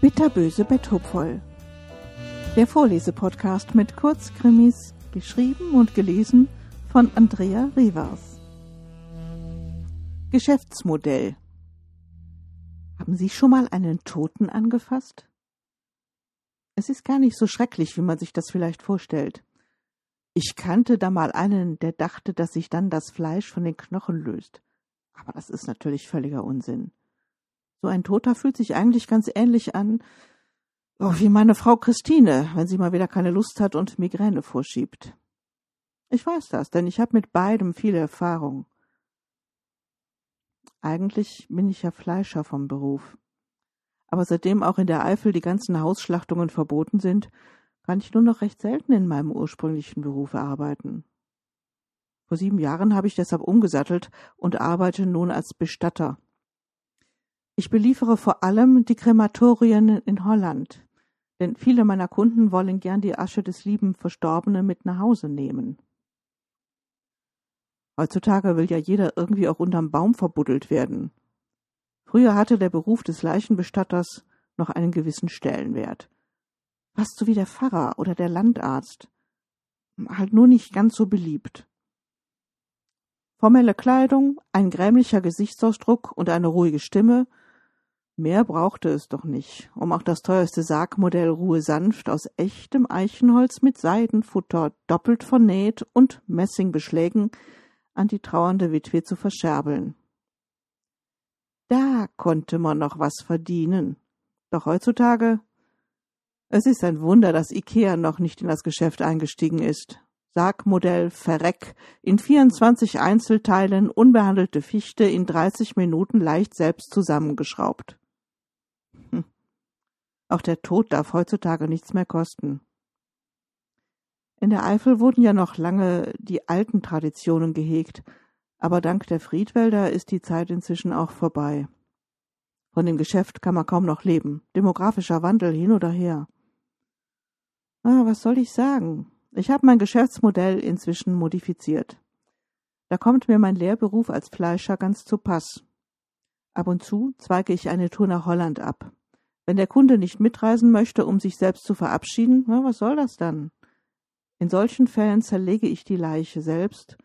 Bitterböse Betthupfoll. Der Vorlesepodcast mit Kurzkrimis, geschrieben und gelesen von Andrea Rivers. Geschäftsmodell. Haben Sie schon mal einen Toten angefasst? Es ist gar nicht so schrecklich, wie man sich das vielleicht vorstellt. Ich kannte da mal einen, der dachte, dass sich dann das Fleisch von den Knochen löst. Aber das ist natürlich völliger Unsinn. So ein Toter fühlt sich eigentlich ganz ähnlich an oh, wie meine Frau Christine, wenn sie mal wieder keine Lust hat und Migräne vorschiebt. Ich weiß das, denn ich habe mit beidem viel Erfahrung. Eigentlich bin ich ja Fleischer vom Beruf. Aber seitdem auch in der Eifel die ganzen Hausschlachtungen verboten sind, kann ich nur noch recht selten in meinem ursprünglichen Beruf arbeiten. Vor sieben Jahren habe ich deshalb umgesattelt und arbeite nun als Bestatter. Ich beliefere vor allem die Krematorien in Holland, denn viele meiner Kunden wollen gern die Asche des lieben Verstorbenen mit nach Hause nehmen. Heutzutage will ja jeder irgendwie auch unterm Baum verbuddelt werden. Früher hatte der Beruf des Leichenbestatters noch einen gewissen Stellenwert. Fast so wie der Pfarrer oder der Landarzt. Halt nur nicht ganz so beliebt. Formelle Kleidung, ein grämlicher Gesichtsausdruck und eine ruhige Stimme Mehr brauchte es doch nicht, um auch das teuerste Sargmodell Ruhe sanft aus echtem Eichenholz mit Seidenfutter, doppelt vernäht und Messingbeschlägen an die trauernde Witwe zu verscherbeln. Da konnte man noch was verdienen. Doch heutzutage es ist ein Wunder, dass Ikea noch nicht in das Geschäft eingestiegen ist. Sargmodell Verreck in 24 Einzelteilen, unbehandelte Fichte in 30 Minuten leicht selbst zusammengeschraubt. Auch der Tod darf heutzutage nichts mehr kosten. In der Eifel wurden ja noch lange die alten Traditionen gehegt, aber dank der Friedwälder ist die Zeit inzwischen auch vorbei. Von dem Geschäft kann man kaum noch leben. Demografischer Wandel hin oder her. Ah, was soll ich sagen? Ich habe mein Geschäftsmodell inzwischen modifiziert. Da kommt mir mein Lehrberuf als Fleischer ganz zu Pass. Ab und zu zweige ich eine Tour nach Holland ab. Wenn der Kunde nicht mitreisen möchte, um sich selbst zu verabschieden, na, was soll das dann? In solchen Fällen zerlege ich die Leiche selbst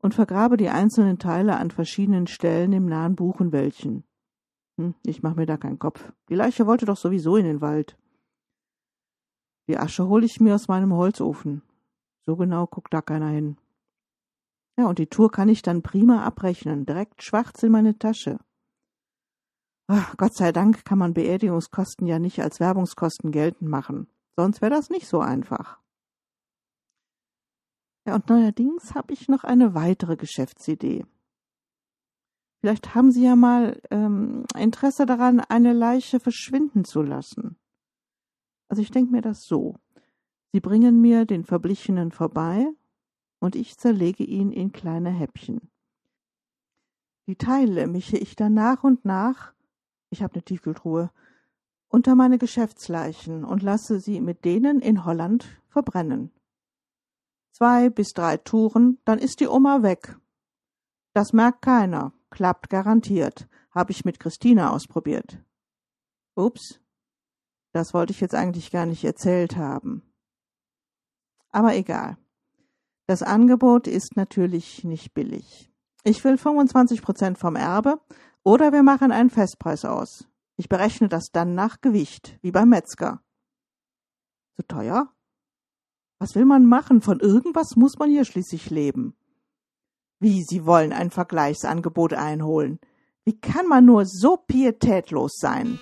und vergrabe die einzelnen Teile an verschiedenen Stellen im nahen Buchenwäldchen. Hm, ich mache mir da keinen Kopf. Die Leiche wollte doch sowieso in den Wald. Die Asche hole ich mir aus meinem Holzofen. So genau guckt da keiner hin. Ja, und die Tour kann ich dann prima abrechnen, direkt schwarz in meine Tasche. Ach, Gott sei Dank kann man Beerdigungskosten ja nicht als Werbungskosten geltend machen. Sonst wäre das nicht so einfach. Ja, und neuerdings habe ich noch eine weitere Geschäftsidee. Vielleicht haben Sie ja mal ähm, Interesse daran, eine Leiche verschwinden zu lassen. Also ich denke mir das so. Sie bringen mir den Verblichenen vorbei und ich zerlege ihn in kleine Häppchen. Die Teile mische ich dann nach und nach ich habe eine Tiefkühltruhe, unter meine Geschäftsleichen und lasse sie mit denen in Holland verbrennen. Zwei bis drei Touren, dann ist die Oma weg. Das merkt keiner, klappt garantiert, habe ich mit Christina ausprobiert. Ups, das wollte ich jetzt eigentlich gar nicht erzählt haben. Aber egal. Das Angebot ist natürlich nicht billig. Ich will 25 Prozent vom Erbe oder wir machen einen Festpreis aus. Ich berechne das dann nach Gewicht, wie beim Metzger. Zu teuer? Was will man machen? Von irgendwas muss man hier schließlich leben. Wie, Sie wollen ein Vergleichsangebot einholen? Wie kann man nur so pietätlos sein?